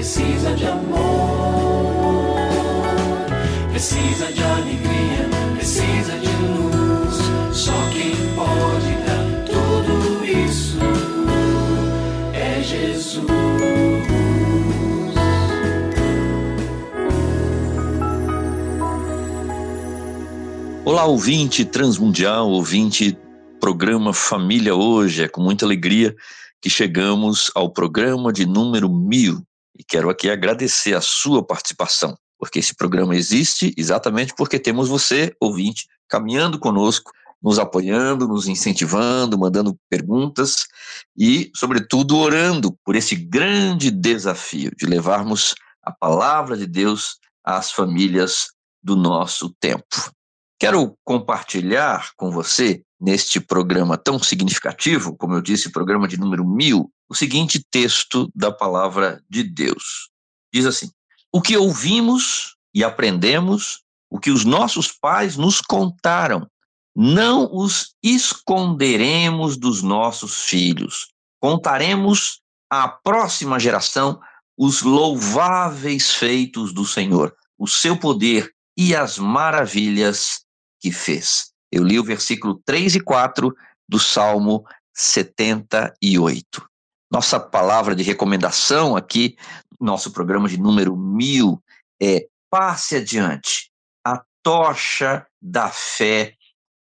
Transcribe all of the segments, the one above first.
precisa de amor, precisa de alegria, precisa de luz. Só quem pode dar tudo isso é Jesus. Olá, ouvinte transmundial, ouvinte programa Família Hoje. É com muita alegria que chegamos ao programa de número mil e quero aqui agradecer a sua participação, porque esse programa existe exatamente porque temos você, ouvinte, caminhando conosco, nos apoiando, nos incentivando, mandando perguntas e, sobretudo, orando por esse grande desafio de levarmos a palavra de Deus às famílias do nosso tempo. Quero compartilhar com você, neste programa tão significativo, como eu disse, programa de número mil, o seguinte texto da palavra de Deus. Diz assim: O que ouvimos e aprendemos, o que os nossos pais nos contaram, não os esconderemos dos nossos filhos. Contaremos à próxima geração os louváveis feitos do Senhor, o seu poder e as maravilhas que fez. Eu li o versículo 3 e 4 do Salmo 78. Nossa palavra de recomendação aqui, nosso programa de número mil, é passe adiante a tocha da fé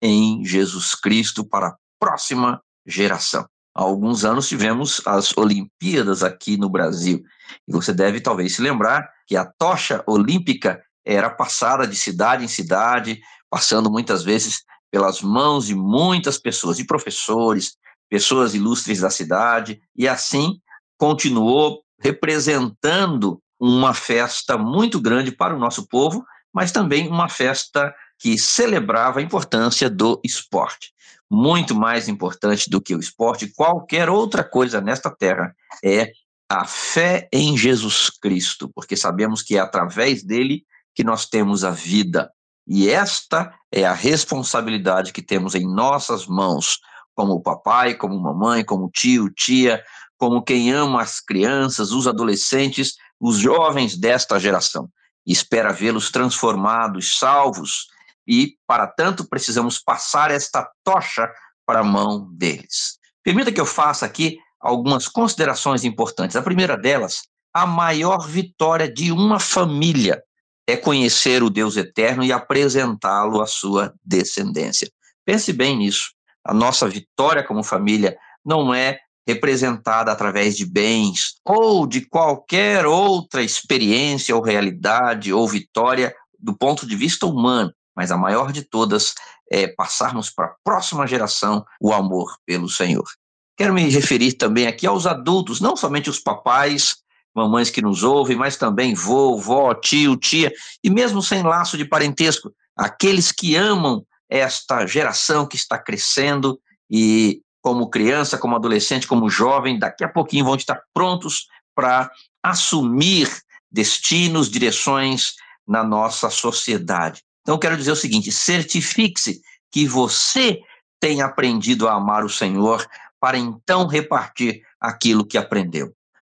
em Jesus Cristo para a próxima geração. Há alguns anos tivemos as Olimpíadas aqui no Brasil. E você deve talvez se lembrar que a tocha olímpica era passada de cidade em cidade, passando muitas vezes pelas mãos de muitas pessoas, de professores, pessoas ilustres da cidade, e assim continuou representando uma festa muito grande para o nosso povo, mas também uma festa que celebrava a importância do esporte. Muito mais importante do que o esporte, qualquer outra coisa nesta terra é a fé em Jesus Cristo, porque sabemos que é através dele que nós temos a vida. E esta é a responsabilidade que temos em nossas mãos, como papai, como mamãe, como tio, tia, como quem ama as crianças, os adolescentes, os jovens desta geração. E espera vê-los transformados, salvos, e para tanto precisamos passar esta tocha para a mão deles. Permita que eu faça aqui algumas considerações importantes. A primeira delas, a maior vitória de uma família é conhecer o Deus eterno e apresentá-lo à sua descendência. Pense bem nisso. A nossa vitória como família não é representada através de bens ou de qualquer outra experiência ou realidade ou vitória do ponto de vista humano, mas a maior de todas é passarmos para a próxima geração o amor pelo Senhor. Quero me referir também aqui aos adultos, não somente os papais, mamães que nos ouvem, mas também vô, vó, tio, tia, e mesmo sem laço de parentesco, aqueles que amam esta geração que está crescendo e como criança, como adolescente, como jovem, daqui a pouquinho vão estar prontos para assumir destinos, direções na nossa sociedade. Então, quero dizer o seguinte: certifique-se que você tem aprendido a amar o Senhor para então repartir aquilo que aprendeu.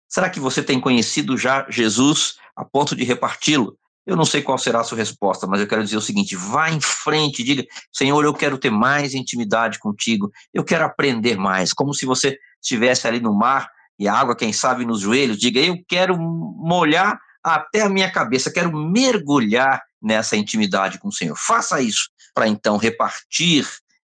Será que você tem conhecido já Jesus a ponto de reparti-lo? Eu não sei qual será a sua resposta, mas eu quero dizer o seguinte: vá em frente, diga, Senhor, eu quero ter mais intimidade contigo, eu quero aprender mais, como se você estivesse ali no mar e a água, quem sabe, nos joelhos, diga, eu quero molhar até a minha cabeça, quero mergulhar nessa intimidade com o Senhor. Faça isso para então repartir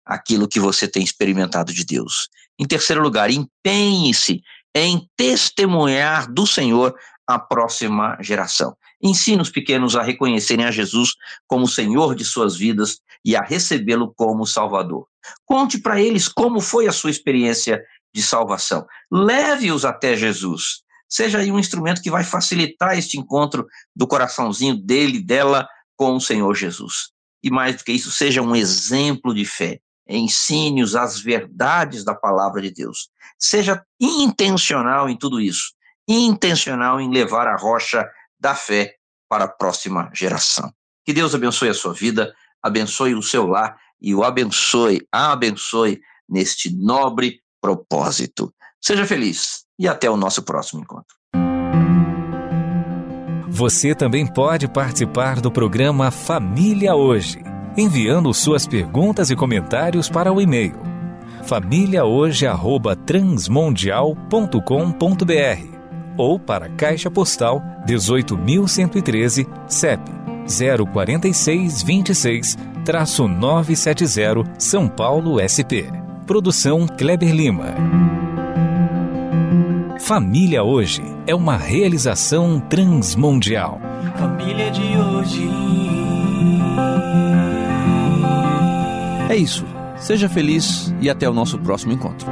aquilo que você tem experimentado de Deus. Em terceiro lugar, empenhe-se em testemunhar do Senhor a próxima geração. Ensine os pequenos a reconhecerem a Jesus como Senhor de suas vidas e a recebê-lo como Salvador. Conte para eles como foi a sua experiência de salvação. Leve-os até Jesus. Seja aí um instrumento que vai facilitar este encontro do coraçãozinho dele, dela com o Senhor Jesus. E mais do que isso, seja um exemplo de fé ensine-os as verdades da palavra de Deus. Seja intencional em tudo isso, intencional em levar a rocha da fé para a próxima geração. Que Deus abençoe a sua vida, abençoe o seu lar e o abençoe, abençoe neste nobre propósito. Seja feliz e até o nosso próximo encontro. Você também pode participar do programa Família Hoje, enviando suas perguntas e comentários para o e-mail famíliahoje@transmundial.com.br ou para a Caixa Postal 18113, CEP 04626 São Paulo SP. Produção Kleber Lima. Família Hoje é uma realização transmundial. Família de hoje. É isso. Seja feliz e até o nosso próximo encontro.